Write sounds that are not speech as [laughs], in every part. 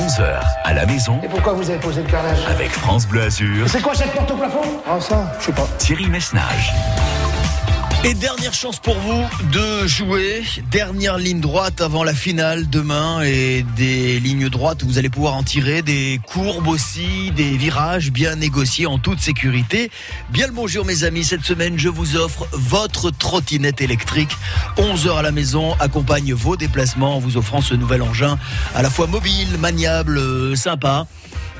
11h à la maison Et pourquoi vous avez posé le carrelage? Avec France Bleu Azur, C'est quoi cette porte au plafond? Ah ça, je sais pas. Thierry Messnage. Et dernière chance pour vous de jouer. Dernière ligne droite avant la finale demain et des lignes droites où vous allez pouvoir en tirer, des courbes aussi, des virages bien négociés en toute sécurité. Bien le bonjour mes amis, cette semaine je vous offre votre trottinette électrique. 11 heures à la maison accompagne vos déplacements en vous offrant ce nouvel engin à la fois mobile, maniable, euh, sympa.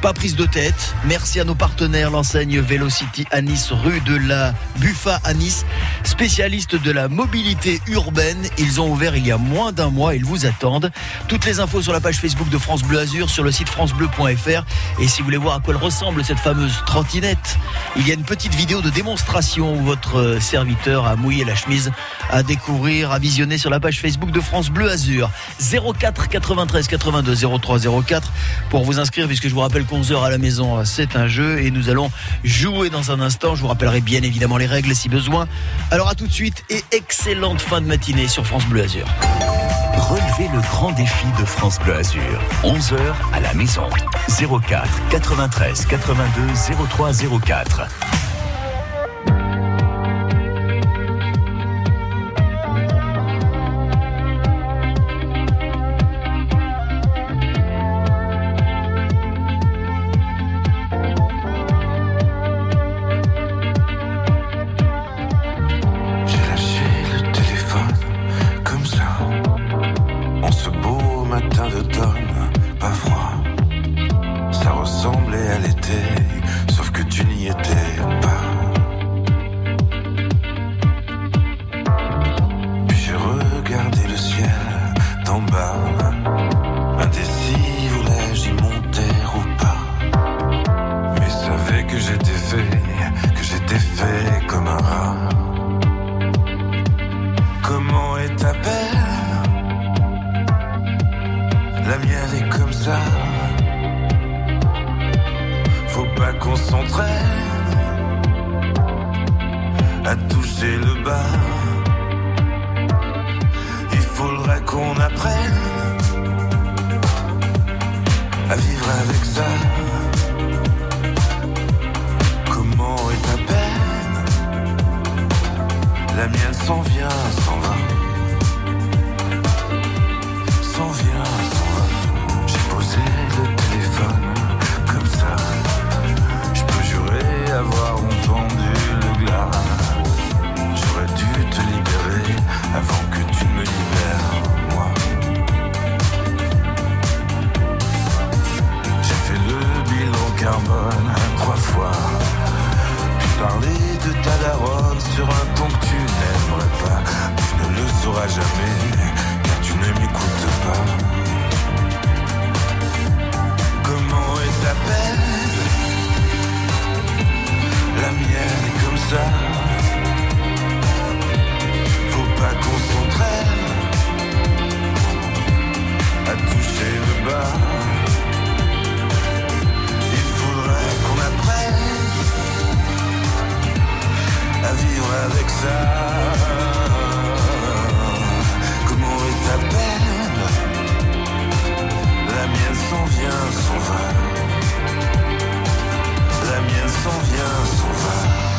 Pas prise de tête. Merci à nos partenaires, l'enseigne Velocity à Nice, rue de la Buffa à Nice, spécialiste de la mobilité urbaine. Ils ont ouvert il y a moins d'un mois, ils vous attendent. Toutes les infos sur la page Facebook de France Bleu Azur, sur le site francebleu.fr. Et si vous voulez voir à quoi elle ressemble cette fameuse trottinette, il y a une petite vidéo de démonstration où votre serviteur a mouillé la chemise à découvrir, à visionner sur la page Facebook de France Bleu Azur. 04 93 82 03 04 pour vous inscrire puisque je vous rappelle 11 heures à la maison, c'est un jeu et nous allons jouer dans un instant. Je vous rappellerai bien évidemment les règles si besoin. Alors à tout de suite et excellente fin de matinée sur France Bleu Azur. Relevez le grand défi de France Bleu Azur. 11h à la maison. 04 93 82 03 04. Jamais, car tu ne m'écoutes pas. Comment est ta peine? La mienne est comme ça. Faut pas qu'on s'entraîne à toucher le bas. Il faudrait qu'on apprenne à vivre avec ça. S'en vient, s'en va. La mienne s'en vient, s'en va.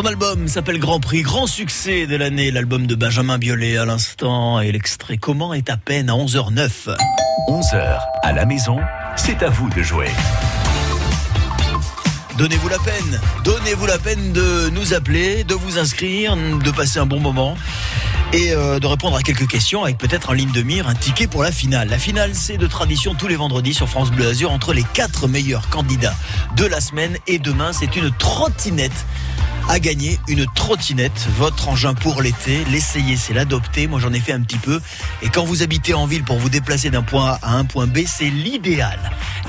Son album s'appelle Grand Prix, grand succès de l'année, l'album de Benjamin Biolay à l'instant et l'extrait Comment est à peine à 11h09. 11h à la maison, c'est à vous de jouer. Donnez-vous la peine, donnez-vous la peine de nous appeler, de vous inscrire, de passer un bon moment et euh, de répondre à quelques questions avec peut-être en ligne de mire un ticket pour la finale. La finale, c'est de tradition tous les vendredis sur France Bleu Azur entre les quatre meilleurs candidats de la semaine et demain, c'est une trottinette à gagner une trottinette, votre engin pour l'été. L'essayer, c'est l'adopter. Moi, j'en ai fait un petit peu. Et quand vous habitez en ville pour vous déplacer d'un point A à un point B, c'est l'idéal.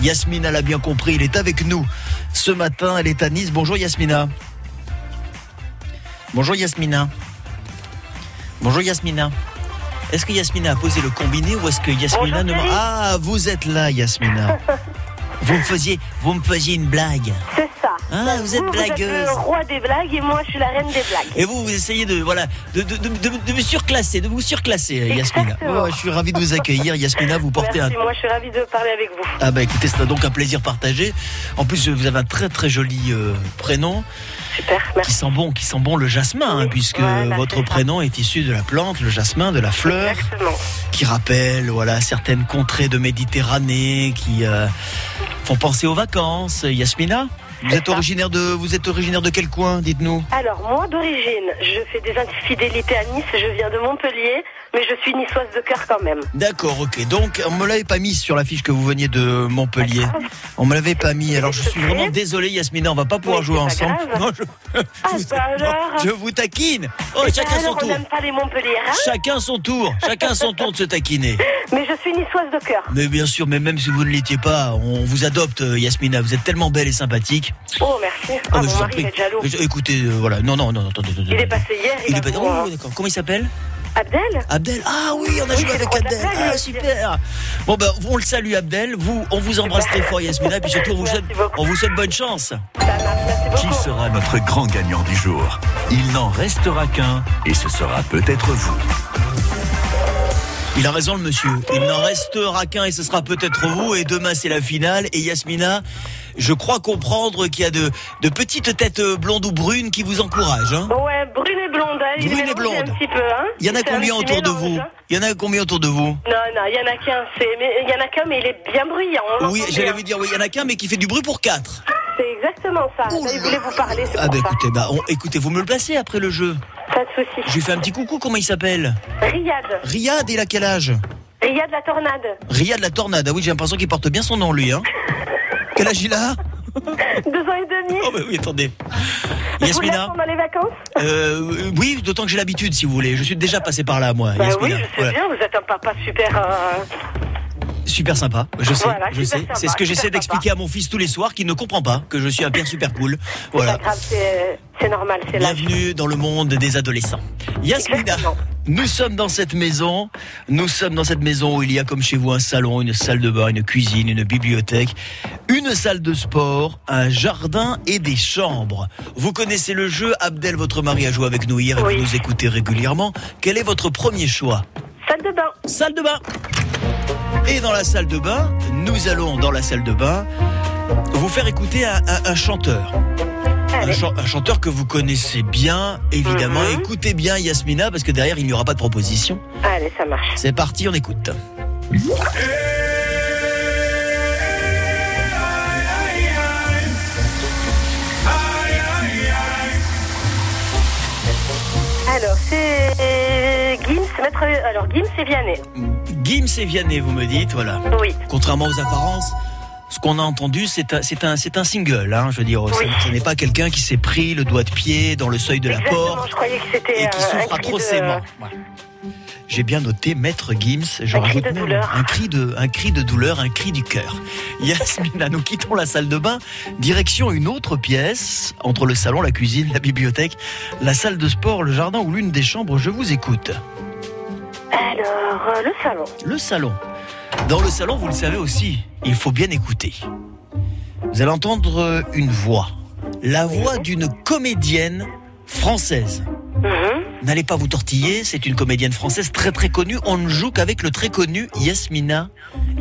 Yasmina l'a bien compris, il est avec nous ce matin. Elle est à Nice. Bonjour Yasmina. Bonjour Yasmina. Bonjour Yasmina. Est-ce que Yasmina a posé le combiné ou est-ce que Yasmina Bonjour, ne... Ah, vous êtes là Yasmina. [laughs] Vous me faisiez, vous me faisiez une blague. C'est. Ah, vous êtes Vous blagueuse. êtes le roi des blagues et moi je suis la reine des blagues. Et vous, vous essayez de voilà de, de, de, de- me surclasser, de vous surclasser, Yasmina. Exactement. Oh, je suis ravi de vous accueillir, Yasmina. Vous portez Merci, un moi je suis ravie de parler avec vous. ah bah écoutez, c'est donc un plaisir partagé. En plus, vous avez un très très joli euh, prénom Super, qui merci. sent bon, qui sent bon le jasmin, hein, puisque voilà, votre ça. prénom est issu de la plante, le jasmin, de la fleur, Exactement. qui rappelle voilà certaines contrées de Méditerranée, qui euh, font penser aux vacances. Yasmina, vous êtes originaire de vous êtes originaire de quel coin Dites-nous? Alors moi d'origine, je fais des infidélités à Nice, je viens de Montpellier, mais je suis niçoise de cœur quand même. D'accord, ok. Donc, on me l'avait pas mis sur la fiche que vous veniez de Montpellier. On me l'avait pas mis. Alors, je suis vraiment désolé, Yasmina. On va pas pouvoir Oui, jouer ensemble. Non, je, Ah, je vous- bah [laughs] alors je vous taquine. Oh, Et chacun son alors, tour. n'aime pas les Montpelliérains, Chacun son tour. Chacun son tour de se taquiner. [laughs] mais je suis niçoise de cœur. Mais bien sûr, mais même si vous ne l'étiez pas, on vous adopte, euh, Yasmina. Vous êtes tellement belle et sympathique. Oh merci. Ah, Ah, je mon vous en mari prie. il est jaloux. Écoutez, euh, voilà. Non, non, non, attendez. Il est passé hier, il, est pas. Oh, d'accord. Comment il s'appelle? Abdel Abdel. Ah oui, on a Oui, joué avec Abdel. Ah super. Bon ben, on le salue Abdel. Vous, on vous embrasse très fort, Yasmina. Et puis surtout, on vous souhaite, on vous souhaite bonne chance. Qui sera notre grand gagnant du jour? Il n'en restera qu'un et ce sera peut-être vous. Il a raison, le monsieur. Il n'en restera qu'un et ce sera peut-être vous. Et demain, c'est la finale. Et Yasmina, je crois comprendre qu'il y a de, de petites têtes blondes ou brunes qui vous encouragent. Hein Ouais, brune et blonde, hein, il Brune et mélange blonde. un petit peu, hein. il y en a combien autour de vous hein. Il y en a combien autour de vous Non, non, il y en a qu'un, il y en a qu'un, mais il est bien bruyant. on Oui, j'allais vous dire, oui, il y en a qu'un, mais qui fait du bruit pour quatre. C'est exactement ça. Ouh Là, il voulait vous parler, Ah bah ça. écoutez, bah, on- écoutez, vous me le placez après le jeu. Pas de souci. Je lui fais un petit coucou, comment il s'appelle? Riyad, Riyad, il a quel âge? Riyad la tornade. Riyad la tornade, ah oui, j'ai l'impression qu'il porte bien son nom, lui. Hein [laughs] quel âge il a Deux ans et demi. Oh bah oui, attendez. vous Yasmina l'êtes pendant les vacances euh, Oui, d'autant que j'ai l'habitude, si vous voulez. Je suis déjà passé par là, moi, Bah oui, Yasmina. je sais bien, vous êtes un papa super. euh, Super sympa, je sais, Voilà, je sais. C'est ce que j'essaie d'expliquer à mon fils tous les soirs, qui ne comprend pas que je suis un père super cool. Voilà. c'est, normal, c'est. Bienvenue dans le monde des adolescents. Yasmina, nous sommes dans cette maison. Nous sommes dans cette maison où il y a comme chez vous un salon, une salle de bain, une cuisine, une bibliothèque, une salle de sport, un jardin et des chambres. Vous connaissez le jeu. Abdel, votre mari, a joué avec nous hier et Oui. vous nous écoutez régulièrement. Quel est votre premier choix? Salle de bain. Salle de bain. Et dans la salle de bain, nous allons dans la salle de bain vous faire écouter un, un- un chanteur. Un, chanteur que vous connaissez bien, évidemment. Mhm. Écoutez bien Yasmina, parce que derrière, il n'y aura pas de proposition. Allez, ça marche. C'est parti, on écoute. Alors, c'est maître. Alors, Gims et Vianney. Gims et Vianney, vous me dites, voilà. Oui. Contrairement aux apparences, ce qu'on a entendu, c'est un, c'est un, c'est un single, hein, je veux dire. Oui. Ce, ce n'est pas quelqu'un qui s'est pris le doigt de pied dans le seuil de la porte. je croyais que c'était et qui souffre cri atrocement. de... Ouais. J'ai bien noté Maître Gims. Je Un cri rajoute de même. Un cri de, un cri de douleur, un cri du cœur. [laughs] Yasmina, nous quittons la salle de bain, direction une autre pièce, entre le salon, la cuisine, la bibliothèque, la salle de sport, le jardin ou l'une des chambres. Je vous écoute. Alors, euh, le salon. Le salon. Dans le salon, vous le savez aussi, il faut bien écouter. Vous allez entendre euh, une voix. La voix d'une comédienne française. Mhm. N'allez pas vous tortiller, c'est une comédienne française très très connue. On ne joue qu'avec le très connu Yasmina.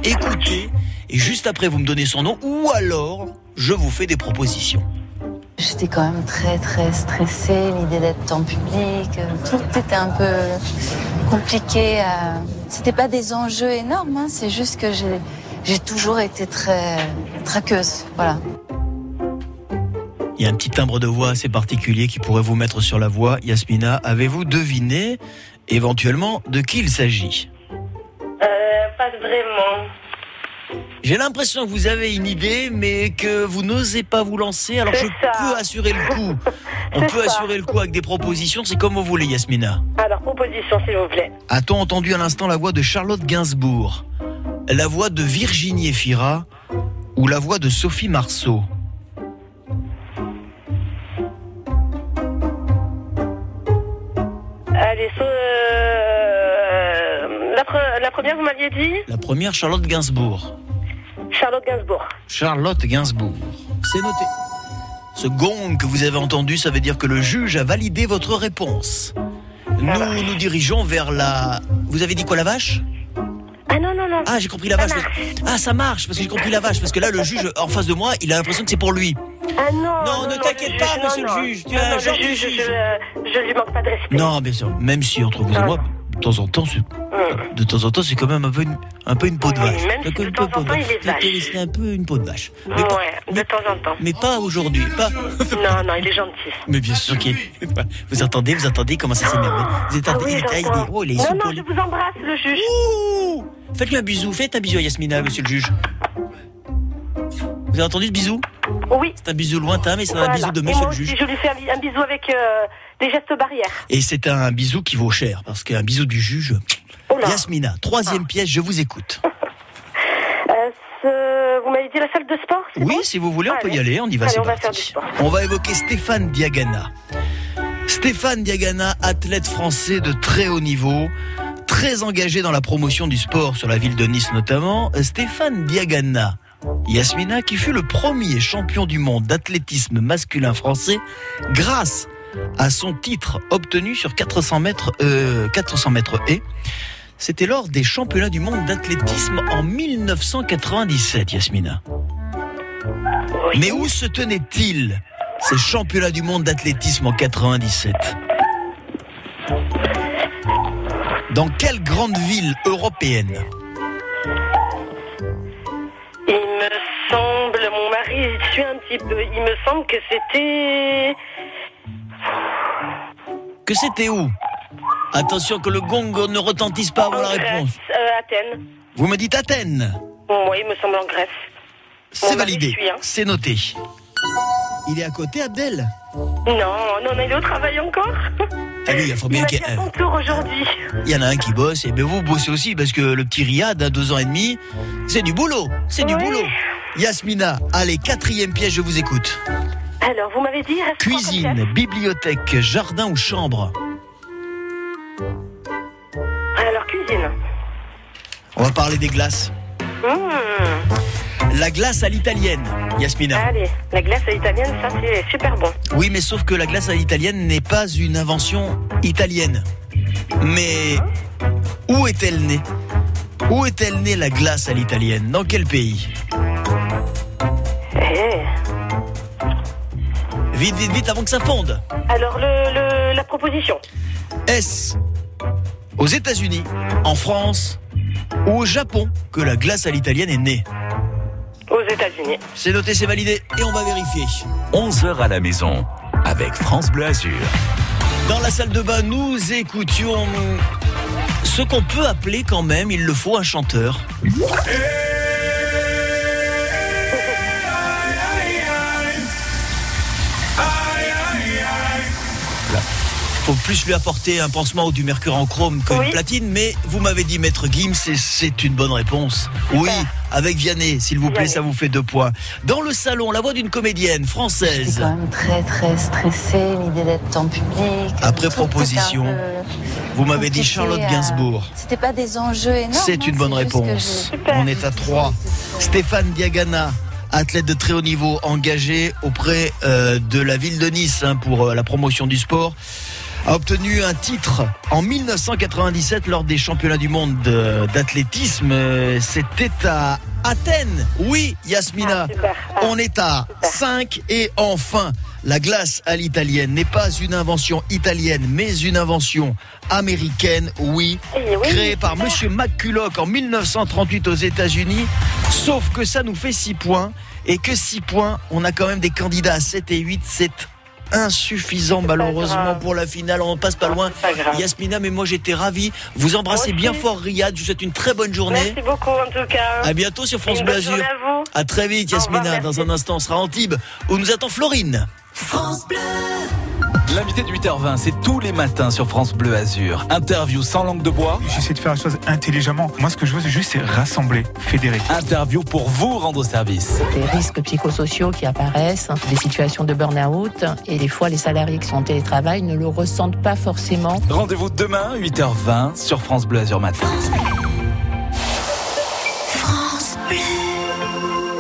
Écoutez, et juste après vous me donnez son nom, ou alors je vous fais des propositions. J'étais quand même très très stressée, l'idée d'être en public, euh, tout était un peu compliqué. à- C'était pas des enjeux énormes, hein, c'est juste que j'ai j'ai toujours été très traqueuse, voilà. Il y a un petit timbre de voix assez particulier qui pourrait vous mettre sur la voie. Yasmina, avez-vous deviné éventuellement de qui il s'agit? Euh, pas vraiment. J'ai l'impression que vous avez une idée, mais que vous n'osez pas vous lancer. Alors je ça. peux assurer le coup. [laughs] On peut ça. assurer le coup avec des propositions, c'est comme vous voulez, Yasmina. Alors, proposition, s'il vous plaît. A-t-on entendu à l'instant la voix de Charlotte Gainsbourg, la voix de Virginie Efira ou la voix de Sophie Marceau? Allez, so- euh, pre- la première, vous m'aviez dit La première, Charlotte Gainsbourg. Charlotte Gainsbourg. Charlotte Gainsbourg. C'est noté. Ce gong que vous avez entendu, ça veut dire que le juge a validé votre réponse. Nous nous dirigeons vers la... Vous avez dit quoi, la vache? Ah non, non, non. Ah, j'ai compris la Ça vache. marche. Ah, ça marche, parce que j'ai compris la vache. Parce que là, le juge, en face de moi, il a l'impression que c'est pour lui. Ah non, Non, ne le t'inquiète pas, non, monsieur le non. juge, tu Non, es un non, gentil juge. Je, je lui manque pas de respect. Non, bien sûr. Même si entre vous et moi, temps en temps, c'est- Hum. de temps en temps, c'est quand même un peu une, un peu une peau de Oui, vache. même si Donc, de temps en temps, il est vache. C'est un peu une peau de vache. Mais pas, de temps en temps. mais pas aujourd'hui. Pas... Non, non, il est gentil. Mais bien sûr qu'il [laughs] Vous entendez, vous entendez comment ça s'énerve Vous Ah entendez, oui, il, est, il est- oh, il est Non, non, je vous embrasse, le juge. Ouh Faites-lui un bisou, faites un bisou à Yasmina, monsieur le juge. Vous avez entendu ce bisou Oui. C'est un bisou lointain, mais c'est un bisou de monsieur le juge. je lui fais un, bi- un bisou avec euh, des gestes barrières. Et c'est un bisou qui vaut cher, parce qu'un bisou du juge. Oh. Yasmina, troisième pièce, je vous écoute. [laughs] Euh, Vous m'avez dit la salle de sport Oui, bon si vous voulez, on peut y aller, on y va, Allez, on va parti. faire du sport. On va évoquer Stéphane Diagana. Stéphane Diagana, athlète français de très haut niveau, très engagé dans la promotion du sport sur la ville de Nice notamment. Stéphane Diagana, Yasmina, qui fut le premier champion du monde d'athlétisme masculin français grâce à son titre obtenu sur 400 mètres, euh, 400 mètres et c'était lors des championnats du monde d'athlétisme en 1997, Yasmina. Mais où se tenait-il ces championnats du monde d'athlétisme en 97 Dans quelle grande ville européenne il me semble que c'était... Que c'était où? Attention que le gong ne retentisse pas avant en la Grèce, réponse. euh, Athènes. Vous me dites Athènes? Oui, il me semble en Grèce. C'est mari validé. hein. C'est noté. Il est à côté, Abdel? Non, non, il est au travail encore. Ah oui, il faut bien qu'il y ait aujourd'hui. Il y en a un qui bosse, et bien vous bossez aussi, parce que le petit Riyad, à deux ans et demi, c'est du boulot. C'est du boulot. Yasmina, allez, quatrième pièce, je vous écoute. Alors, vous m'avez dit... Cuisine, bibliothèque, jardin ou chambre Alors, cuisine. On va parler des glaces. Mmh. La glace à l'italienne, Yasmina. Allez, la glace à l'italienne, ça c'est super bon. Oui, mais sauf que la glace à l'italienne n'est pas une invention italienne. Mais où est-elle née? Où est-elle née la glace à l'italienne? Dans quel pays? Eh. Vite, vite, vite, avant que ça fonde. Alors, le, le- la proposition. Est-ce aux États-Unis, en France ou au Japon que la glace à l'italienne est née? Aux États-Unis. C'est noté, c'est validé et on va vérifier. 11h à la maison avec France Bleu Azur. Dans la salle de bain, nous écoutions ce qu'on peut appeler quand même, il le faut, un chanteur. Faut plus lui apporter un pansement ou du mercure en chrome qu'une Oui. platine, mais vous m'avez dit Maître Gims et c'est une bonne réponse. Oui, avec Vianney, s'il vous plaît, Vianney. ça vous fait deux points. Dans le salon, la voix d'une comédienne française. quand même très très stressée, l'idée d'être en public. Après proposition, peu Vous m'avez dit Charlotte à- Gainsbourg. C'était pas des enjeux énormes. C'est hein, une bonne juste que réponse. On est à 3. Stéphane Diagana, athlète de très haut niveau, engagé auprès euh, de la ville de Nice hein, pour euh, la promotion du sport, a obtenu un titre en 1997 lors des championnats du monde de- d'athlétisme. C'était à Athènes. Oui, Yasmina. Ah. Ah, On est à super. 5 et enfin La glace à l'italienne n'est pas une invention italienne, mais une invention américaine, oui, Eh oui, créée par super. Monsieur McCulloch en 1938 aux États-Unis. Sauf que ça nous fait 6 points et que 6 points, on a quand même des candidats à 7 et 8. C'est insuffisant malheureusement pour la finale. On passe pas loin. Pas. Yasmina, mais moi j'étais ravi. Vous embrassez bien fort Riyad. Je vous souhaite une très bonne journée. Merci beaucoup en tout cas. À bientôt sur France Bleu Azur. à vous. À très vite revoir, Yasmina. Dans un instant, on sera à Antibes où nous attend Florine. L'invité de 8h20, c'est tous les matins sur France Bleu Azur. Interview sans langue de bois, J'essaie de faire les choses intelligemment. Moi, ce que je veux, c'est juste c'est rassembler, fédérer. interview pour vous rendre service. des risques psychosociaux qui apparaissent, des situations de burn-out, et des fois les salariés qui sont en télétravail ne le ressentent pas forcément. Rendez-vous demain, 8h20 sur France Bleu Azur Matin.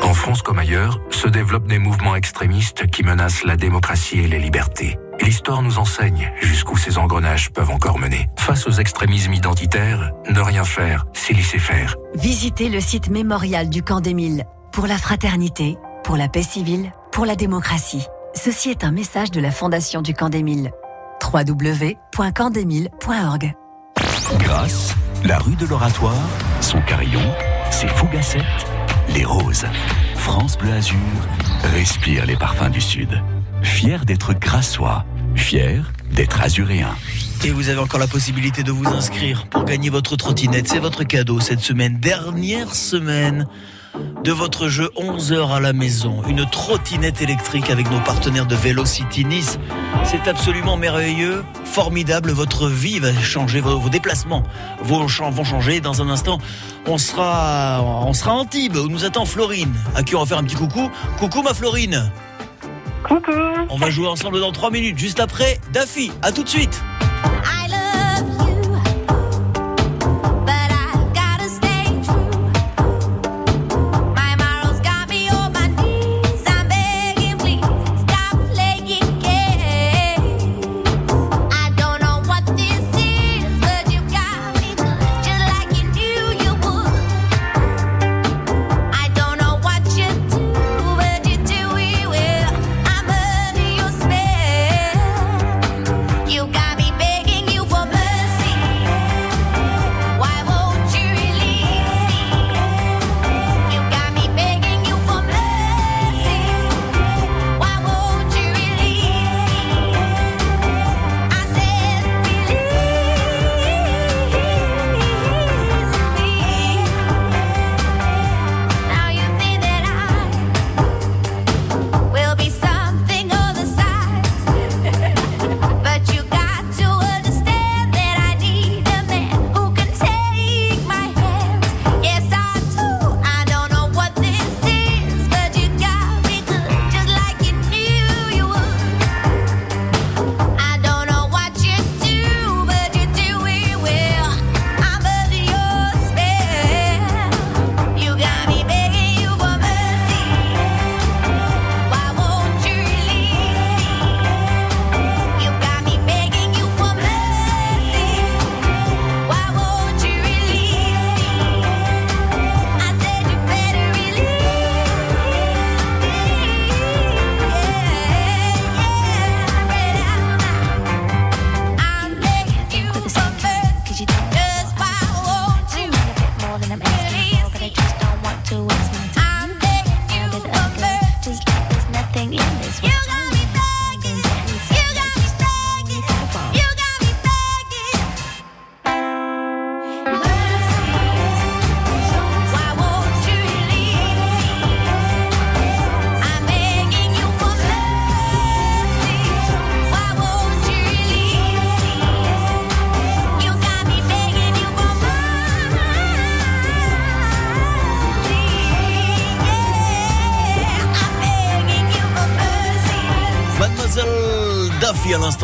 En France comme ailleurs, se développent des mouvements extrémistes qui menacent la démocratie et les libertés. L'histoire nous enseigne jusqu'où ces engrenages peuvent encore mener. Face aux extrémismes identitaires, ne rien faire, c'est laisser faire. Visitez le site mémorial du camp d'Émile pour la fraternité, pour la paix civile, pour la démocratie. Ceci est un message de la Fondation du camp d'Émile. www.campdemile.org Grâce, la rue de l'Oratoire, son carillon, ses fougassettes, les roses. France Bleu Azur respire les parfums du Sud. Fier d'être grassois, fier d'être azuréen. Et vous avez encore la possibilité de vous inscrire pour gagner votre trottinette. C'est votre cadeau cette semaine. Dernière semaine de votre jeu 11 heures à la maison. Une trottinette électrique avec nos partenaires de Velocity Nice. C'est absolument merveilleux, formidable. Votre vie va changer, vos, déplacements vont, chan- vont changer. Dans un instant, on sera, on sera à Antibes où nous attend Florine, à qui on va faire un petit coucou. Coucou ma Florine. Coucou. On va jouer ensemble dans 3 minutes, juste après Daffy. À tout de suite.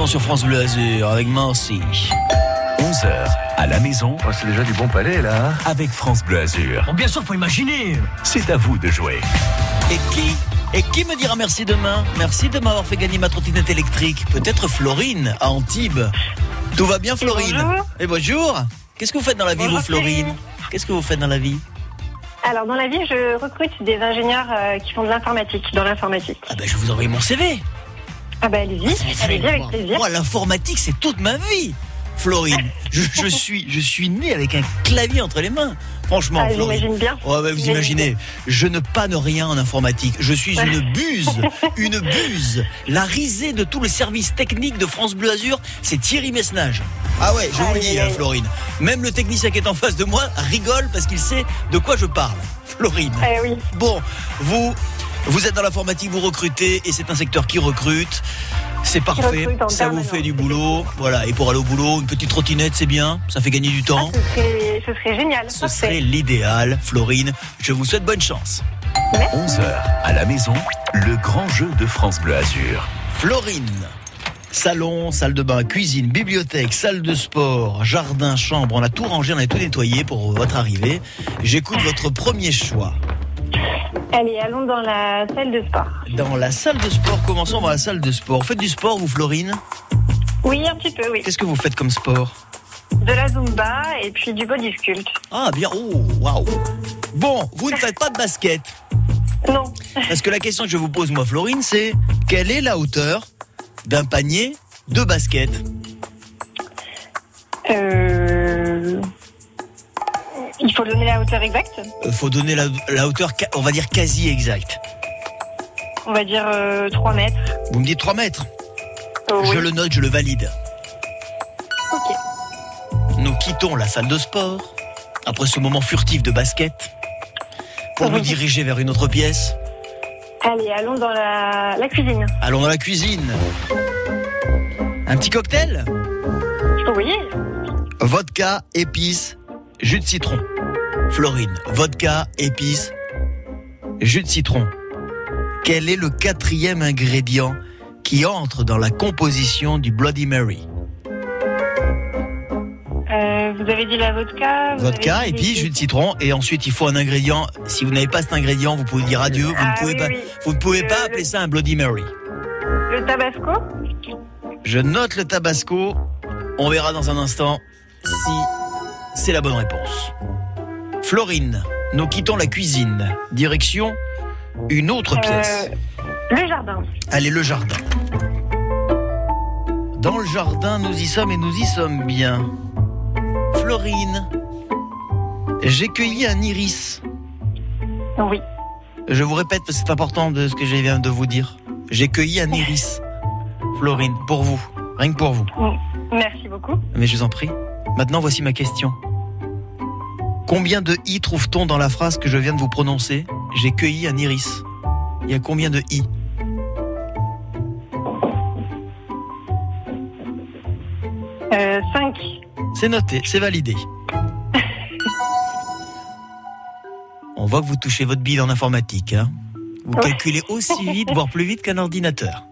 Sur France Bleu Azur avec Marcy. 11 heures à la maison Oh, c'est déjà du bon palais, là. avec France Bleu Azur. bien sûr, faut imaginer. C'est à vous de jouer. Et qui et qui me dira merci demain? Merci de m'avoir fait gagner ma trottinette électrique. Peut-être Florine à Antibes. Tout va bien Florine? Bonjour. Et bonjour. Qu'est-ce que vous faites dans la vie Bonjour, vous Florine. Qu'est-ce que vous faites dans la vie? Alors dans la vie, je recrute des ingénieurs euh, qui font de l'informatique, dans l'informatique. Ah ben je vous envoyer mon CV. Ah bah allez-y, allez-y avec plaisir. Moi, l'informatique, c'est toute ma vie. Florine, [laughs] je, je suis, je suis né avec un clavier entre les mains. Franchement, Ah, Florine. bien. Ouais, bah, vous imaginez, je ne panne rien en informatique. Je suis une [laughs] buse, une buse. La risée de tout le service technique de France Bleu Azur, c'est Thierry Messnage. Ah ouais, je vous le dis, hein, Florine. Même le technicien qui est en face de moi rigole parce qu'il sait de quoi je parle. Florine. Eh oui. Bon, vous, vous êtes dans l'informatique, vous recrutez et c'est un secteur qui recrute. C'est parfait, ça vous fait du boulot. Voilà, et pour aller au boulot, une petite trottinette, c'est bien, ça fait gagner du temps. Ce serait, ce serait génial. Ce parfait. serait l'idéal, Florine. Je vous souhaite bonne chance. 11h à la maison, le grand jeu de France Bleu Azur. Florine. Salon, salle de bain, cuisine, bibliothèque, salle de sport, jardin, chambre. On a tout rangé, on a tout nettoyé pour votre arrivée. J'écoute votre premier choix. Allez, allons dans la salle de sport. Dans la salle de sport, commençons par la salle de sport. Vous faites du sport, vous, Florine Oui, un petit peu, oui. Qu'est-ce que vous faites comme sport De la zumba et puis du body sculpt. Ah, bien. Oh, waouh. Bon, vous ne faites pas de basket Non. Parce que la question que je vous pose, moi, Florine, c'est quelle est la hauteur d'un panier de basket? Euh... Il faut donner la hauteur exacte. Euh, Faut donner la, la hauteur, on va dire quasi exacte. On va dire euh, 3 mètres. Vous me dites 3 mètres Oh, Je oui. le note, je le valide. Ok. Nous quittons la salle de sport, après ce moment furtif de basket, pour nous diriger vers une autre pièce. Allez, allons dans la, la cuisine. Allons dans la cuisine. Un petit cocktail? Oui. Vodka, épices, jus de citron. Florine, vodka, épices, jus de citron. Quel est le quatrième ingrédient qui entre dans la composition du Bloody Mary? Euh, vous avez dit la vodka. Vodka, dit- épices, jus de citron, et ensuite il faut un ingrédient. Si vous n'avez pas cet ingrédient, vous pouvez dire adieu. Vous Ah ne pouvez oui, pas, oui. vous ne pouvez pas le- appeler ça un Bloody Mary. Le tabasco? Je note le tabasco. On verra dans un instant si c'est la bonne réponse. Florine, nous quittons la cuisine. Direction une autre pièce. Euh, le jardin. Allez, le jardin. Dans le jardin, nous y sommes et nous y sommes bien. Florine, j'ai cueilli un iris. Oui. Je vous répète parce que c'est important de ce que je viens de vous dire. J'ai cueilli un iris. Florine, pour vous. Rien que pour vous. Merci beaucoup. Mais je vous en prie. Maintenant, voici ma question. Combien de i trouve-t-on dans la phrase que je viens de vous prononcer? J'ai cueilli un iris. Il y a combien de i? Euh, 5. C'est noté, c'est validé. [laughs] On voit que vous touchez votre bille en informatique. Hein vous calculez aussi vite, voire plus vite qu'un ordinateur.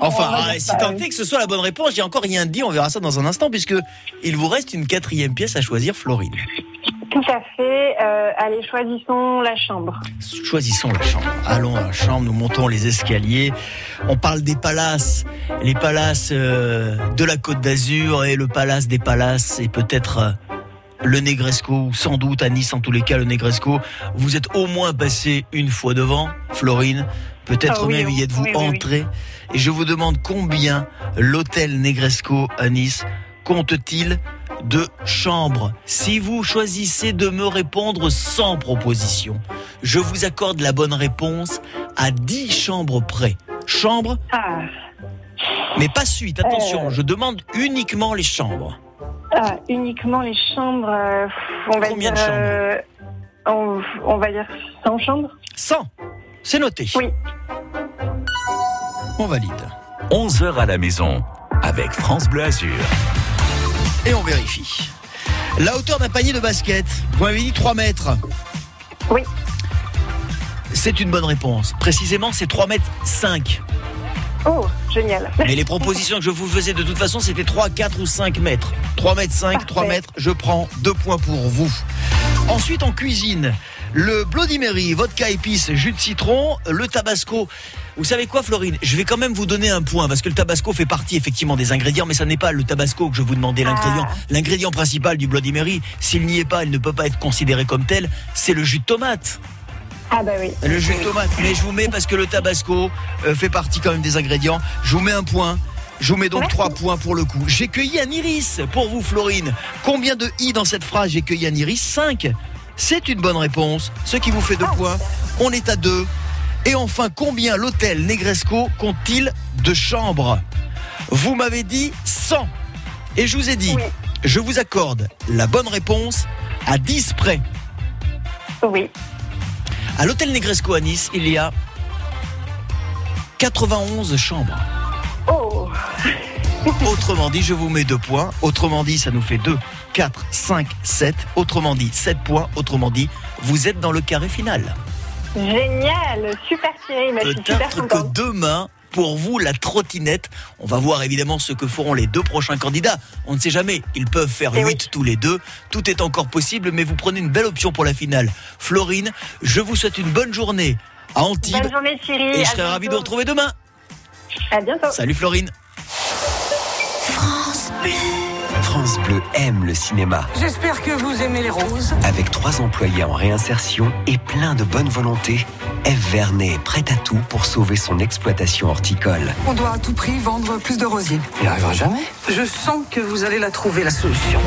Enfin, va ah, si tant est que ce soit la bonne réponse, j'ai encore rien dit, on verra ça dans un instant, puisque il vous reste une quatrième pièce à choisir, Florine. Tout à fait. Euh, allez, choisissons la chambre. Choisissons la chambre. Allons à la chambre, nous montons les escaliers. On parle des palaces, les palaces euh, de la Côte d'Azur et le palace des palaces et peut-être euh, le Negresco, ou sans doute à Nice en tous les cas le Negresco. Vous êtes au moins passé une fois devant, Florine. Peut-être Ah oui, même y êtes-vous oui, oui, oui. entré. Et je vous demande combien l'hôtel Negresco à Nice compte-t-il de chambres? Si vous choisissez de me répondre sans proposition, je vous accorde la bonne réponse à 10 chambres près. Chambres, Ah, mais pas suite, attention, Euh. je demande uniquement les chambres. Ah, uniquement les chambres. euh, on va Combien de dire, chambres euh, on, on va dire 100 chambres. 100, c'est noté. Oui. On valide. 11h à la maison avec France Bleu Azur. Et on vérifie. La hauteur d'un panier de basket, vous m'avez dit 3 mètres. Oui. C'est une bonne réponse. Précisément, c'est 3 mètres 5. Oh, génial. Mais les propositions que je vous faisais de toute façon, c'était 3, 4 ou 5 mètres. 3 mètres 5, 3 Parfait. mètres, je prends 2 points pour vous. Ensuite, en cuisine, le Bloody Mary, vodka épice, jus de citron, le tabasco. Vous savez quoi, Florine? Je vais quand même vous donner un point parce que le tabasco fait partie effectivement des ingrédients, mais ça n'est pas le tabasco que je vous demandais l'ingrédient. Ah. L'ingrédient principal du Bloody Mary, s'il n'y est pas, il ne peut pas être considéré comme tel. C'est le jus de tomate. Ah bah oui. Le jus de tomate, mais je vous mets parce que le tabasco euh, fait partie quand même des ingrédients. Je vous mets un point. Je vous mets donc trois points pour le coup. J'ai cueilli un iris pour vous, Florine. Combien de i dans cette phrase J'ai cueilli un iris? 5. C'est une bonne réponse. Ce qui vous fait deux points. On est à deux. Et enfin, combien l'hôtel Negresco compte-t-il de chambres? Vous m'avez dit 100. Et je vous ai dit, je vous accorde la bonne réponse à 10 près. Oui. À l'hôtel Negresco à Nice, il y a 91 chambres. Oh. [laughs] Autrement dit, je vous mets deux points. Autrement dit, ça nous fait 2, 4, 5, 7. Autrement dit, 7 points. Autrement dit, vous êtes dans le carré final. Génial. Super Thierry. Je suis super Peut-être que demain, pour vous, la trottinette, on va voir évidemment ce que feront les deux prochains candidats. On ne sait jamais, ils peuvent faire Eh 8 tous les deux. Tout est encore possible, mais vous prenez une belle option pour la finale. Florine, je vous souhaite une bonne journée à Antibes. Bonne journée Thierry. Et je À serai ravi de vous retrouver demain. À bientôt. Salut Florine. France Bleu aime le cinéma. J'espère que vous aimez les roses. Avec trois employés en réinsertion et plein de bonne volonté, Eve Vernet est prête à tout pour sauver son exploitation horticole. On doit à tout prix vendre plus de rosiers. Il arrivera jamais? Je sens que vous allez la trouver, la solution.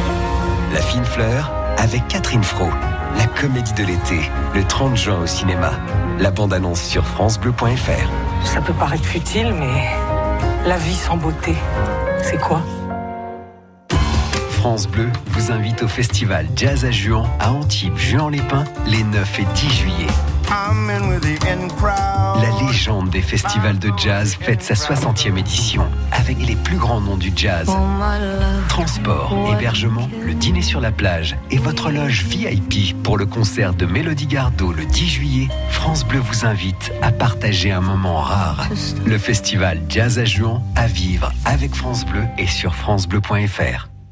La fine fleur avec Catherine Fro. La comédie de l'été, le 30 juin au cinéma. La bande-annonce sur francebleu.fr. Ça peut paraître futile, mais la vie sans beauté, c'est quoi? France Bleu vous invite au festival Jazz à Juan à Antibes, Juan-les-Pins, les 9 et 10 juillet. La légende des festivals de jazz fête sa 60e édition avec les plus grands noms du jazz. Transport, hébergement, le dîner sur la plage et votre loge VIP pour le concert de Mélodie Gardot le 10 juillet. France Bleu vous invite à partager un moment rare. Le festival Jazz à Juan à vivre avec France Bleu et sur francebleu.fr.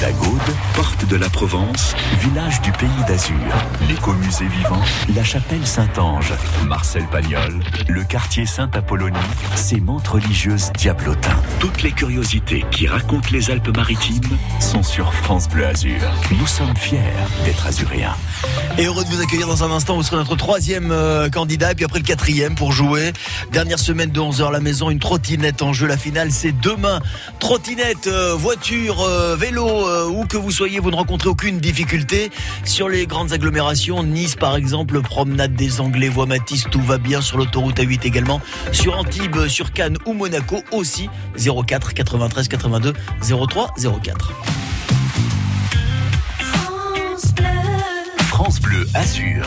La Gaude, porte de la Provence, village du pays d'Azur. L'écomusée vivant, la chapelle Saint-Ange, Marcel Pagnol, le quartier Saint-Apollonie, ses montes religieuses Diablotin. Toutes les curiosités qui racontent les Alpes-Maritimes sont sur France Bleu Azur. Nous sommes fiers d'être azuréens. Et heureux de vous accueillir dans un instant. Vous serez notre troisième euh, candidat, et puis après le quatrième pour jouer. Dernière semaine de 11h à la maison, une trottinette en jeu. La finale, c'est demain. Trottinette, euh, voiture, euh, vélo, euh, où que vous soyez, vous ne rencontrez aucune difficulté. Sur les grandes agglomérations, Nice par exemple, promenade des Anglais, voie Matisse, tout va bien. Sur l'autoroute A8 également. Sur Antibes, sur Cannes ou Monaco aussi. 04 93 82 03 04. France Bleu Azur.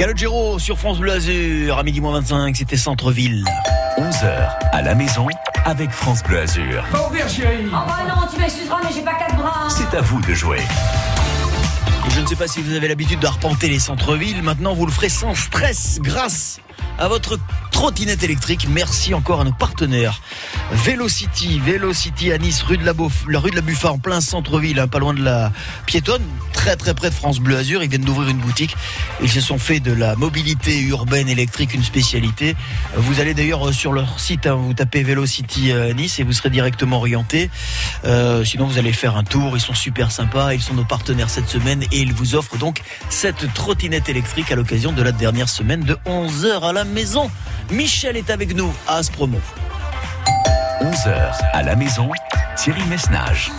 Calogero sur France Bleu Azur, à midi moins 25, c'était Centre-Ville. 11h à la maison avec France Bleu Azur. Va ouvrir, chérie. Oh bah non, tu m'excuseras, mais j'ai pas quatre bras. C'est à vous de jouer. Et je ne sais pas si vous avez l'habitude d'arpenter les centres-villes, maintenant vous le ferez sans stress grâce à votre trottinette électrique. Merci encore à nos partenaires. Velocity, Velocity à Nice, rue de la, Beauf- la rue de la Buffa en plein centre-ville, hein, pas loin de la piétonne, très très près de France Bleu Azur. Ils viennent d'ouvrir une boutique. Ils se sont fait de la mobilité urbaine électrique une spécialité. Vous allez d'ailleurs euh, sur leur site, hein, vous tapez Velocity euh, Nice et vous serez directement orienté. Euh, sinon, vous allez faire un tour. Ils sont super sympas. Ils sont nos partenaires cette semaine et ils vous offrent donc cette trottinette électrique à l'occasion de la dernière semaine de 11h à la maison. Michel est avec nous à Aspromo. 11h à la maison, Thierry Messnage.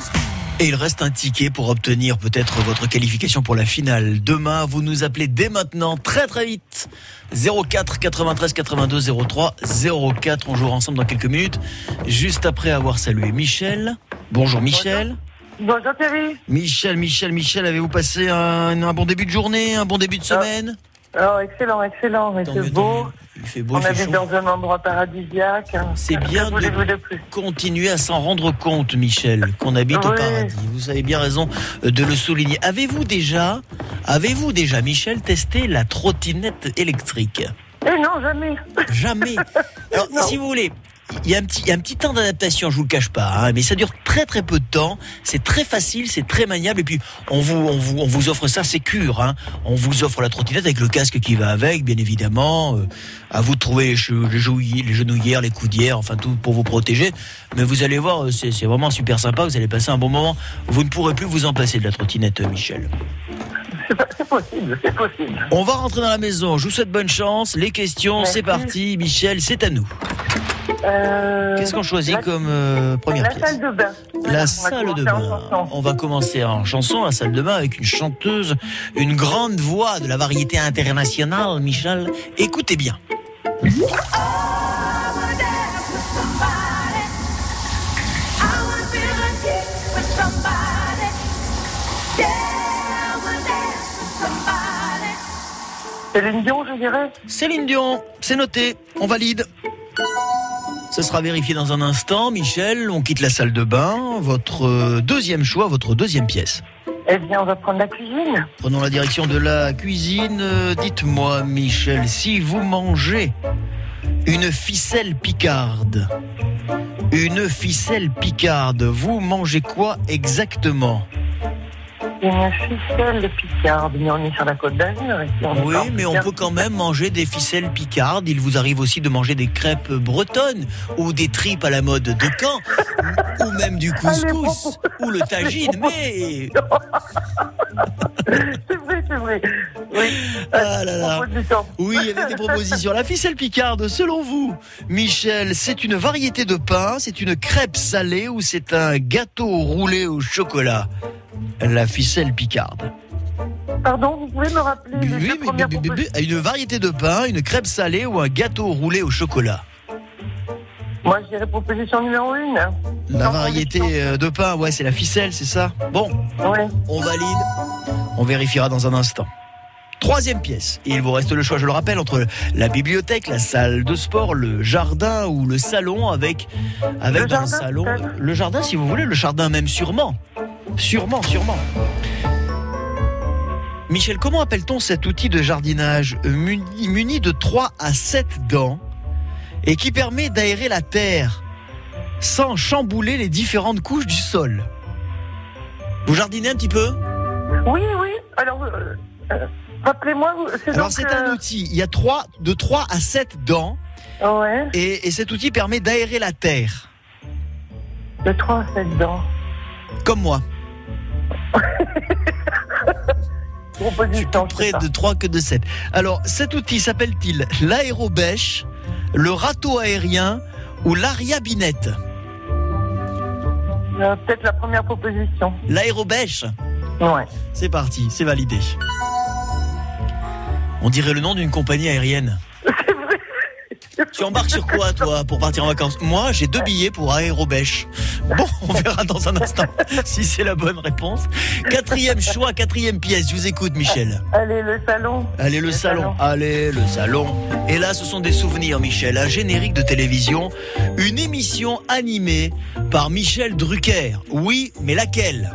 Et il reste un ticket pour obtenir peut-être votre qualification pour la finale. Demain, vous nous appelez dès maintenant, très très vite. 04 93 82 03 04. On jouera ensemble dans quelques minutes. Juste après avoir salué Michel. Bonjour Michel. Bonjour Thierry. Michel, Michel, Michel, avez-vous passé un, un bon début de journée, un bon début de semaine? Oh, excellent, excellent. Il fait beau. Il fait beau, On il fait habite chaud. dans un endroit paradisiaque. C'est bien de de continuer à s'en rendre compte, Michel, qu'on habite au paradis. Vous avez bien raison euh, de le souligner. Avez-vous déjà, avez-vous déjà, Michel, testé la trottinette électrique? Eh non, jamais. Jamais. [laughs] Alors, si vous voulez, il y a un petit, un petit temps d'adaptation, je vous le cache pas, hein, mais ça dure très très peu de temps. C'est très facile, c'est très maniable, et puis on vous, on vous, on vous offre ça, c'est cure. Hein. On vous offre la trottinette avec le casque qui va avec, bien évidemment. Euh, à vous de trouver les, che- les, jouy- les genouillères, les coudières, enfin tout pour vous protéger. Mais vous allez voir, euh, c'est vraiment super sympa. Vous allez passer un bon moment. Vous ne pourrez plus vous en passer de la trottinette, euh, Michel. C'est possible, c'est possible. On va rentrer dans la maison. Je vous souhaite bonne chance. Les questions, c'est parti. Michel, c'est à nous. Euh, Qu'est-ce qu'on choisit la- comme euh, première La pièce salle de bain. La On salle de bain. On va commencer en chanson, la salle de bain, avec une chanteuse, une grande voix de la variété internationale, Michel. Écoutez bien. Céline Dion, je dirais. Céline Dion, c'est noté, on valide. Ce sera vérifié dans un instant. Michel, on quitte la salle de bain. Votre euh, deuxième choix, votre deuxième pièce. Eh bien, on va prendre la cuisine. Prenons la direction de la cuisine. Euh, Dites-moi, Michel, si vous mangez une ficelle picarde, une ficelle picarde, vous mangez quoi exactement? Une ficelle de picarde. Mais on est sur la côte d'Azur. Oui, mais on peut quand même manger des ficelles picardes. Il vous arrive aussi de manger des crêpes bretonnes ou des tripes à la mode de Caen ou même du couscous ou le tagine. [laughs] Mais C'est vrai, c'est vrai. Oui. Ah là là. Proposition. Oui, il y avait des propositions. La ficelle picarde, selon vous, Michel, c'est une variété de pain, c'est une crêpe salée ou c'est un gâteau roulé au chocolat? La ficelle picarde. Pardon, vous pouvez me rappeler les Oui, Une variété de pain, une crêpe salée ou un gâteau roulé au chocolat Moi, je dirais proposition numéro une. hein. La variété euh, de pain, ouais, c'est la ficelle, c'est ça? Bon, Ouais. on valide. On vérifiera dans un instant. Troisième pièce. Et il vous reste le choix, je le rappelle, entre la bibliothèque, la salle de sport, le jardin ou le salon avec, avec Le dans le jardin, salon. peut-être. Le jardin, si vous voulez, le jardin même sûrement. Sûrement, sûrement. Michel, comment appelle-t-on cet outil de jardinage euh, muni, muni de 3 à 7 dents et qui permet d'aérer la terre sans chambouler les différentes couches du sol? Vous jardinez un petit peu? Oui, oui. Alors, euh, euh, rappelez-moi, c'est Alors c'est un euh, outil, il y a trois, de 3 à 7 dents Ouais. et, et cet outil permet d'aérer la terre. De 3 à 7 dents. Comme moi. [laughs] Proposition. Près de 3 que de 7. Alors cet outil s'appelle-t-il l'aérobêche, le râteau aérien ou l'ariabinette? Euh, Peut-être la première proposition. L'aérobêche Ouais. C'est parti, c'est validé. On dirait le nom d'une compagnie aérienne. [laughs] Tu embarques sur quoi, toi, pour partir en vacances? Moi, j'ai deux billets pour Aérobêche. Bon, [laughs] on verra dans un instant [laughs] si c'est la bonne réponse. Quatrième choix, quatrième pièce. Je vous écoute, Michel. Allez, le salon. Allez, le salon. Allez, le salon. Et là, ce sont des souvenirs, Michel. Un générique de télévision. Une émission animée par Michel Drucker. Oui, mais laquelle?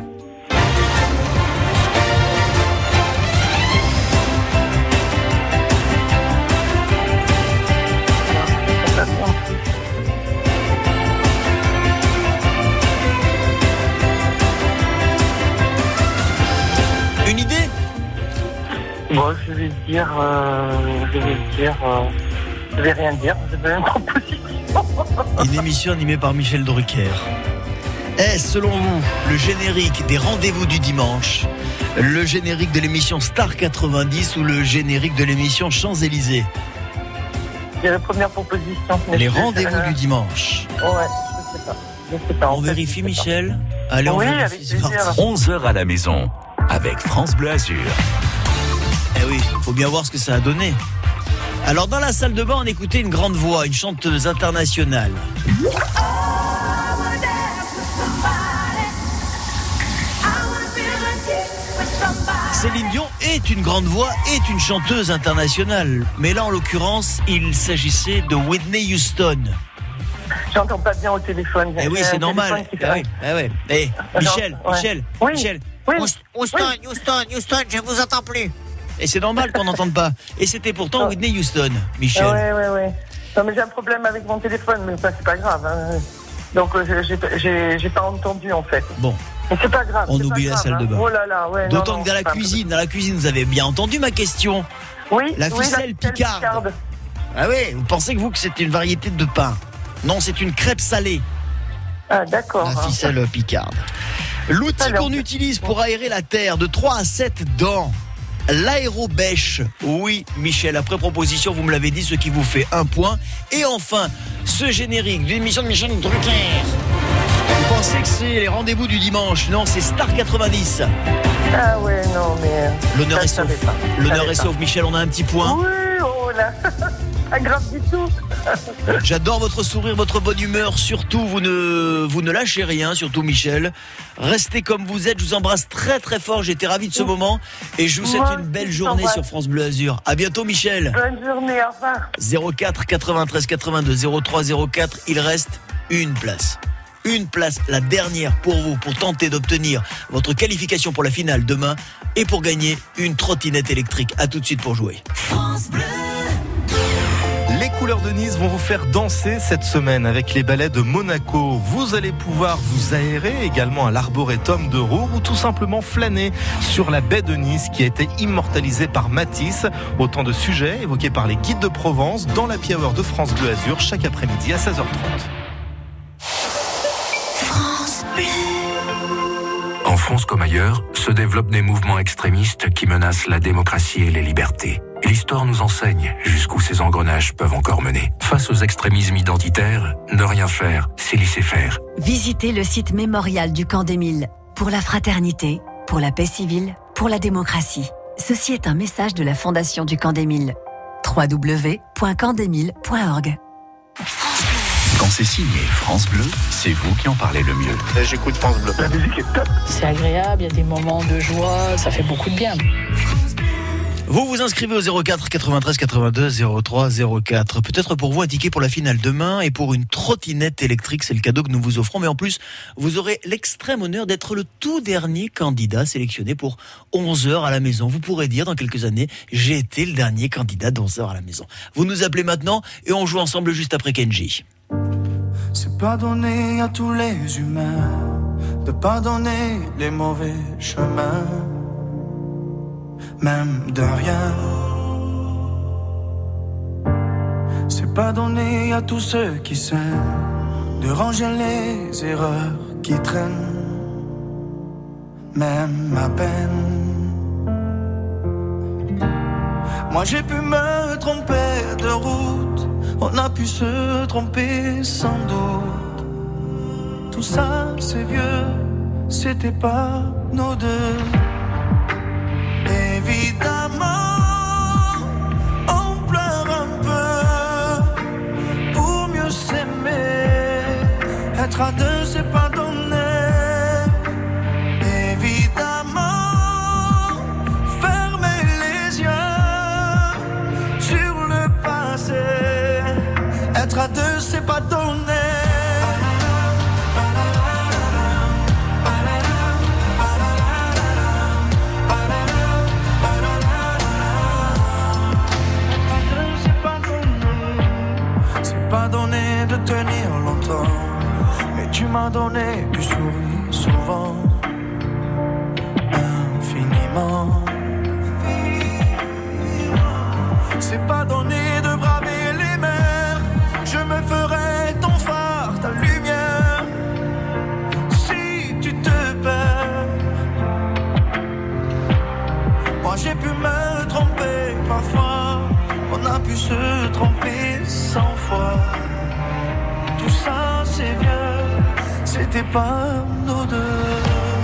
Bon, je vais dire. euh, je vais dire. euh, je vais rien dire. Je vais une proposition. Une émission animée par Michel Drucker. Est-ce, selon vous, le générique des rendez-vous du dimanche, le générique de l'émission Star 90 ou le générique de l'émission Champs-Élysées? C'est la première proposition. Les rendez-vous euh, du dimanche. Ouais, je sais pas. Je sais pas. On vérifie, Michel Allez, on Oui, vérifie. avec c'est plaisir. parti. 11h à la maison avec France Bleu Azur. Eh oui, faut bien voir ce que ça a donné. Alors, dans la salle de bain, on écoutait une grande voix, une chanteuse internationale. Céline Dion est une grande voix, est une chanteuse internationale. Mais là, en l'occurrence, il s'agissait de Whitney Houston. J'entends pas bien au téléphone. Eh oui, J'ai c'est normal. Eh oui, eh ouais. Eh, Michel, Ouais. Michel, Oui. Michel. Oui. Houston, Houston, Houston, je vous entends plus. Et c'est normal qu'on n'entende pas. Et c'était pourtant Whitney Houston, Michel. Ah Ouais, ouais, ouais. Non, mais j'ai un problème avec mon téléphone, mais ça, c'est pas grave. hein. Donc, euh, j'ai- pas entendu, en fait. Bon. Mais c'est pas grave. On c'est oublie la grave, salle de hein. bain. Oh là là, ouais. D'autant que dans la c'est cuisine, dans la cuisine, vous avez bien entendu ma question. Oui, La oui, ficelle picarde. Ah oui, vous pensez que vous que c'était une variété de pain? Non, c'est une crêpe salée. Ah, d'accord. La hein. ficelle picarde. L'outil qu'on utilise pour aérer la terre de 3 à 7 dents. L'aérobêche. Oui, Michel, après proposition, vous me l'avez dit, ce qui vous fait un point. Et enfin, ce générique d'une émission de Michel Drucker. Vous pensez que c'est les rendez-vous du dimanche? Non, c'est Star 90. Ah ouais, non, mais. L'honneur est sauf. L'honneur est sauf, Michel, on a un petit point. Oui, oh là. [laughs] Pas grave du tout. [laughs] J'adore votre sourire, votre bonne humeur. Surtout, vous ne, vous ne lâchez rien, surtout Michel. Restez comme vous êtes. Je vous embrasse très très fort. J'étais ravi de ce moment. Et je vous souhaite Moi une belle journée sur France Bleu Azur. À bientôt, Michel. Bonne journée, au revoir. 04 93 82 03 04. Il reste une place. Une place, la dernière pour vous, pour tenter d'obtenir votre qualification pour la finale demain et pour gagner une trottinette électrique. À tout de suite pour jouer. Les couleurs de Nice vont vous faire danser cette semaine avec les ballets de Monaco. Vous allez pouvoir vous aérer également à l'arboretum de Roure ou tout simplement flâner sur la baie de Nice qui a été immortalisée par Matisse. Autant de sujets évoqués par les guides de Provence dans la Hour de France Bleu Azur chaque après-midi à 16h30. En France comme ailleurs, se développent des mouvements extrémistes qui menacent la démocratie et les libertés. L'histoire nous enseigne jusqu'où ces engrenages peuvent encore mener. Face aux extrémismes identitaires, ne rien faire, c'est laisser faire. Visitez le site mémorial du camp d'Émile pour la fraternité, pour la paix civile, pour la démocratie. Ceci est un message de la Fondation du camp d'Émile. www.campdemile.org Quand c'est signé France Bleu, c'est vous qui en parlez le mieux. J'écoute France Bleu. La musique est top. C'est agréable, il y a des moments de joie, ça fait beaucoup de bien. Vous vous inscrivez au 04 93 82 03 04. Peut-être pour vous un ticket pour la finale demain et pour une trottinette électrique, c'est le cadeau que nous vous offrons. Mais en plus, vous aurez l'extrême honneur d'être le tout dernier candidat sélectionné pour 11 heures à la maison. Vous pourrez dire dans quelques années, j'ai été le dernier candidat d'11 heures à la maison. Vous nous appelez maintenant et on joue ensemble juste après Kenji. C'est pas à tous les humains de pardonner les mauvais chemins, même de rien. C'est pas donné à tous ceux qui s'aiment de ranger les erreurs qui traînent, même à peine. Moi j'ai pu me tromper de route, on a pu se tromper sans doute. Tout ça c'est vieux, c'était pas nos deux. Être à tu m'as donné du sourire souvent, infiniment. C'est pas donné de braver les mers, je me ferai ton phare, ta lumière. Si tu te perds, moi j'ai pu me tromper parfois, on a pu se tromper cent fois. Tout ça c'est vieux, c'était pas nos deux.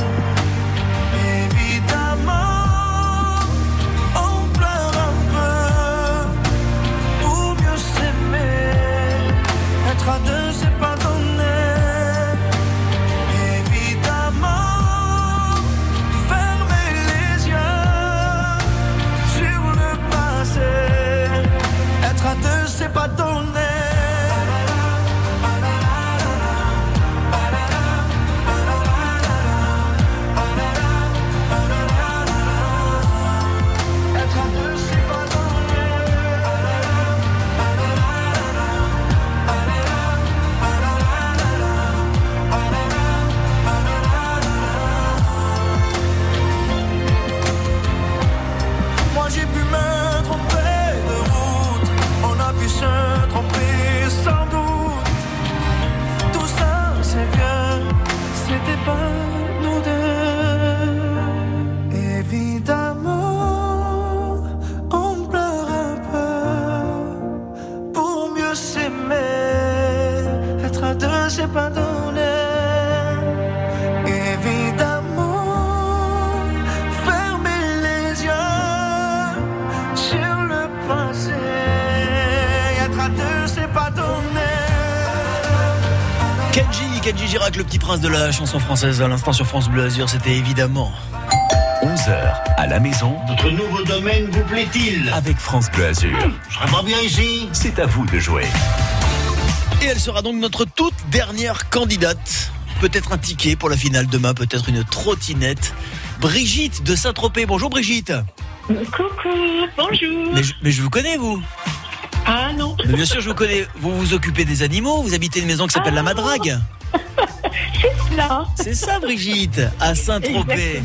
Kenji, Kenji Girac, le petit prince de la chanson française à l'instant sur France Bleu Azur, c'était évidemment 11h à la maison. Votre nouveau domaine vous plaît-il Avec France Bleu Azur. Je serais pas bien ici C'est à vous de jouer. Et elle sera donc notre toute dernière candidate. Peut-être un ticket pour la finale demain, peut-être une trottinette. Brigitte de Saint-Tropez. Bonjour Brigitte. Coucou, bonjour. Mais je, mais je vous connais vous. Ah non. Mais bien sûr je vous connais. Vous vous occupez des animaux. Vous habitez une maison qui s'appelle la Madrague. [laughs] C'est cela. C'est ça Brigitte, à Saint-Tropez.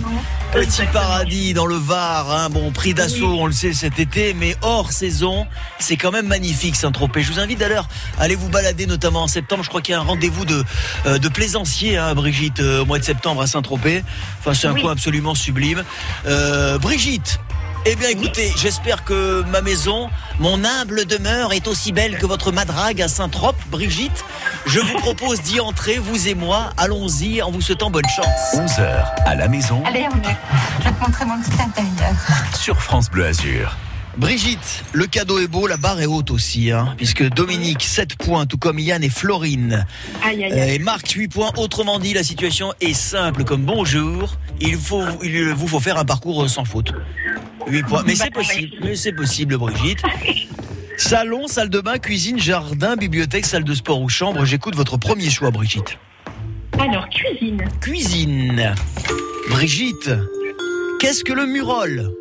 Petit paradis dans le Var, hein. bon prix d'assaut, on le sait cet été, mais hors saison, c'est quand même magnifique Saint-Tropez. Je vous invite d'ailleurs à aller vous balader, notamment en septembre. Je crois qu'il y a un rendez-vous de, euh, de plaisanciers, hein, Brigitte, euh, au mois de septembre à Saint-Tropez. Enfin, c'est un Oui. coin absolument sublime. Euh, Brigitte. Eh bien, écoutez, j'espère que ma maison, mon humble demeure, est aussi belle que votre madrague à Saint-Trope, Brigitte. Je vous propose d'y entrer, vous et moi. Allons-y, en vous souhaitant bonne chance. 11h à la maison Allez, on y est. Je vais te montrer mon petit intérieur. sur France Bleu Azur. Brigitte, le cadeau est beau, la barre est haute aussi, hein, puisque Dominique 7 points, tout comme Yann et Florine. Aïe, aïe, Euh, aïe. Et Marc 8 points. Autrement dit, la situation est simple comme bonjour. Il faut, il vous faut faire un parcours sans faute. 8 points. Mais c'est possible, mais c'est possible, Brigitte. Salon, salle de bain, cuisine, jardin, bibliothèque, salle de sport ou chambre. J'écoute votre premier choix, Brigitte. Alors, cuisine. Cuisine. Brigitte, qu'est-ce que le murol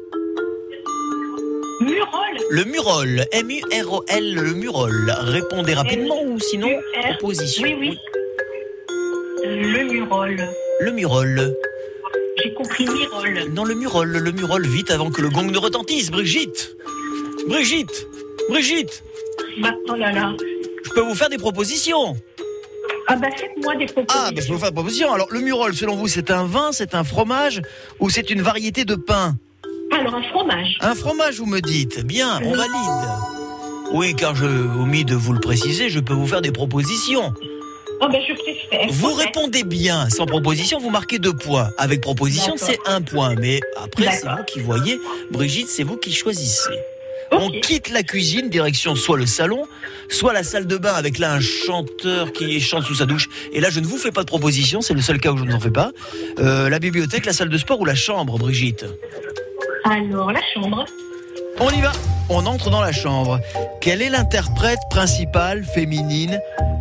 Murol. Le murol, M-U-R-O-L, le murol. Répondez rapidement ou sinon, proposition. Oui, oui. Le murol. Le murol. J'ai compris mirol. Non, le murol, le murol, vite avant que le gong ne retentisse. Brigitte Brigitte Brigitte Bah, oh là là. Je peux vous faire des propositions Ah bah faites-moi des propositions. Ah, ben je peux vous faire des propositions. Alors, le murol, selon vous, c'est un vin, c'est un fromage ou c'est une variété de pain? Alors, un fromage. Un fromage, vous me dites. Bien, on valide. Oui, car je omis de vous le préciser, je peux vous faire des propositions. Oh bah je préfère. Vous Ouais. répondez bien. Sans proposition, vous marquez deux points. Avec proposition, D'accord. c'est un point. Mais après, c'est D'accord. vous qui voyez. Brigitte, c'est vous qui choisissez. On quitte la cuisine, direction soit le salon, soit la salle de bain avec là un chanteur qui chante sous sa douche. Et là, je ne vous fais pas de proposition, c'est le seul cas où je ne vous en fais pas. Euh, la bibliothèque, la salle de sport ou la chambre, Brigitte? Alors, la chambre. On y va On entre dans la chambre. Quelle est l'interprète principale féminine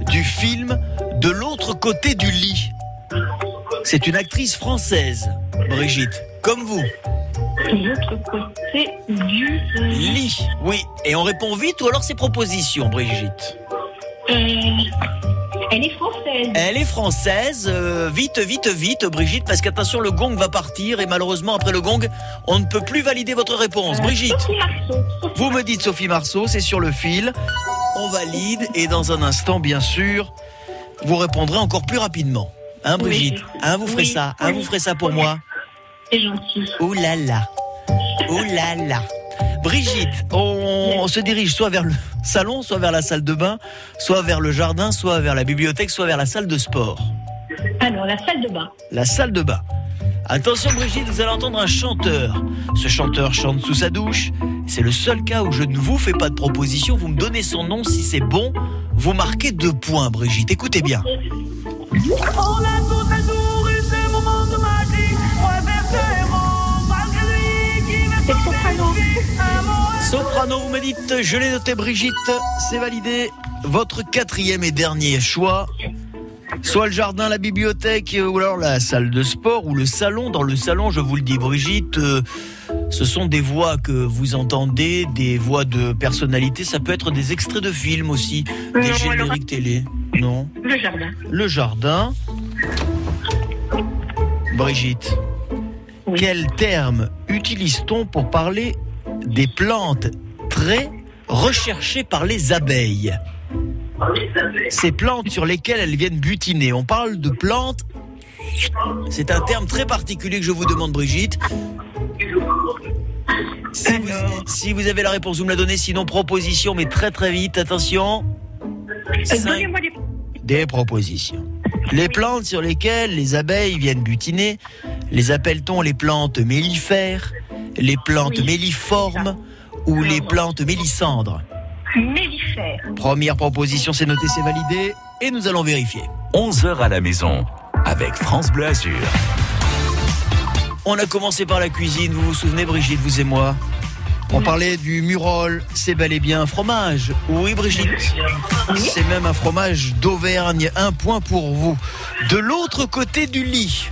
du film De l'autre côté du lit? C'est une actrice française, Brigitte, comme vous. De l'autre côté du Lit, oui. Et on répond vite ou alors c'est proposition, Brigitte? Elle est française. Elle est française. euh, vite, vite, vite, Brigitte, parce qu'attention, le gong va partir et malheureusement, après le gong, on ne peut plus valider votre réponse. Brigitte, Euh, Sophie Marceau. vous me dites Sophie Marceau, c'est sur le fil. On valide et dans un instant, bien sûr, vous répondrez encore plus rapidement. Hein, Brigitte Oui. Hein, vous ferez Oui, ça Hein, oui. vous ferez ça pour moi C'est gentil. Ouh là là. Ouh là là. Brigitte, on, on se dirige soit vers le salon, soit vers la salle de bain, soit vers le jardin, soit vers la bibliothèque, soit vers la salle de sport. Alors, la salle de bain. La salle de bain. Attention Brigitte, vous allez entendre un chanteur. Ce chanteur chante sous sa douche. C'est le seul cas où je ne vous fais pas de proposition. Vous me donnez son nom. Si c'est bon, vous marquez deux points, Brigitte. Écoutez bien. Soprano, vous me dites, je l'ai noté Brigitte, c'est validé. Votre quatrième et dernier choix, soit le jardin, la bibliothèque, euh, ou alors la salle de sport, ou le salon. Dans le salon, je vous le dis Brigitte, euh, ce sont des voix que vous entendez, des voix de personnalité, ça peut être des extraits de films aussi, des alors- génériques télé. Non. Le jardin. Le jardin. Brigitte, quel terme utilise-t-on pour parler des plantes très recherchées par les abeilles Ces plantes sur lesquelles elles viennent butiner. On parle de plantes. C'est un terme très particulier que je vous demande, Brigitte. Si vous, si vous avez la réponse, vous me la donnez. Sinon, proposition, mais très très vite. Attention. Euh, Cinq- des propositions. Les plantes sur lesquelles les abeilles viennent butiner, les appelle-t-on les plantes mellifères, les plantes melliformes ou les plantes mélissandres mellifères. Première proposition, c'est noté, c'est validé et nous allons vérifier. 11h à la maison avec France Bleu Azur. On a commencé par la cuisine, vous vous souvenez Brigitte, vous et moi? On parlait du murol, c'est bel et bien un fromage. Oui Brigitte, c'est même un fromage d'Auvergne, un point pour vous. De l'autre côté du lit,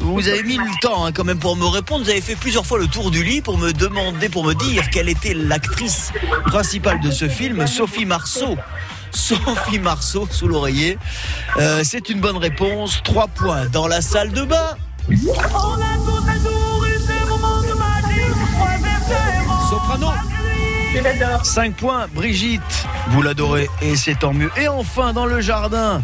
vous avez mis le temps hein, quand même pour me répondre. Vous avez fait plusieurs fois le tour du lit pour me demander, pour me dire quelle était l'actrice principale de ce film, Sophie Marceau. [laughs] Sophie Marceau sous l'oreiller. Euh, c'est une bonne réponse. Trois points dans la salle de bain. Soprano. Je l'adore. 5 points, Brigitte, vous l'adorez et c'est tant mieux. Et enfin, dans le jardin,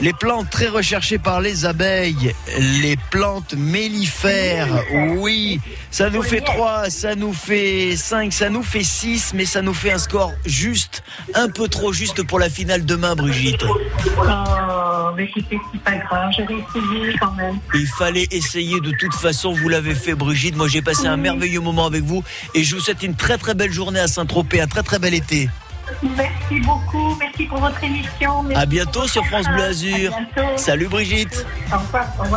les plantes très recherchées par les abeilles, les plantes mellifères, oui, ça nous fait 3, ça nous fait 5, ça nous fait 6, mais ça nous fait un score juste, un peu trop juste pour la finale demain, Brigitte. Oh, mais écoutez, c'est pas grave, j'avais essayé quand même. Il fallait essayer de toute façon, vous l'avez fait Brigitte, moi j'ai passé un merveilleux moment avec vous et je vous souhaite une très très belle journée à Saint-Tropez, un très très bel été. Merci beaucoup, merci pour votre émission. Merci À bientôt sur France Bleu. Azur. Salut Brigitte. Au revoir. Au revoir.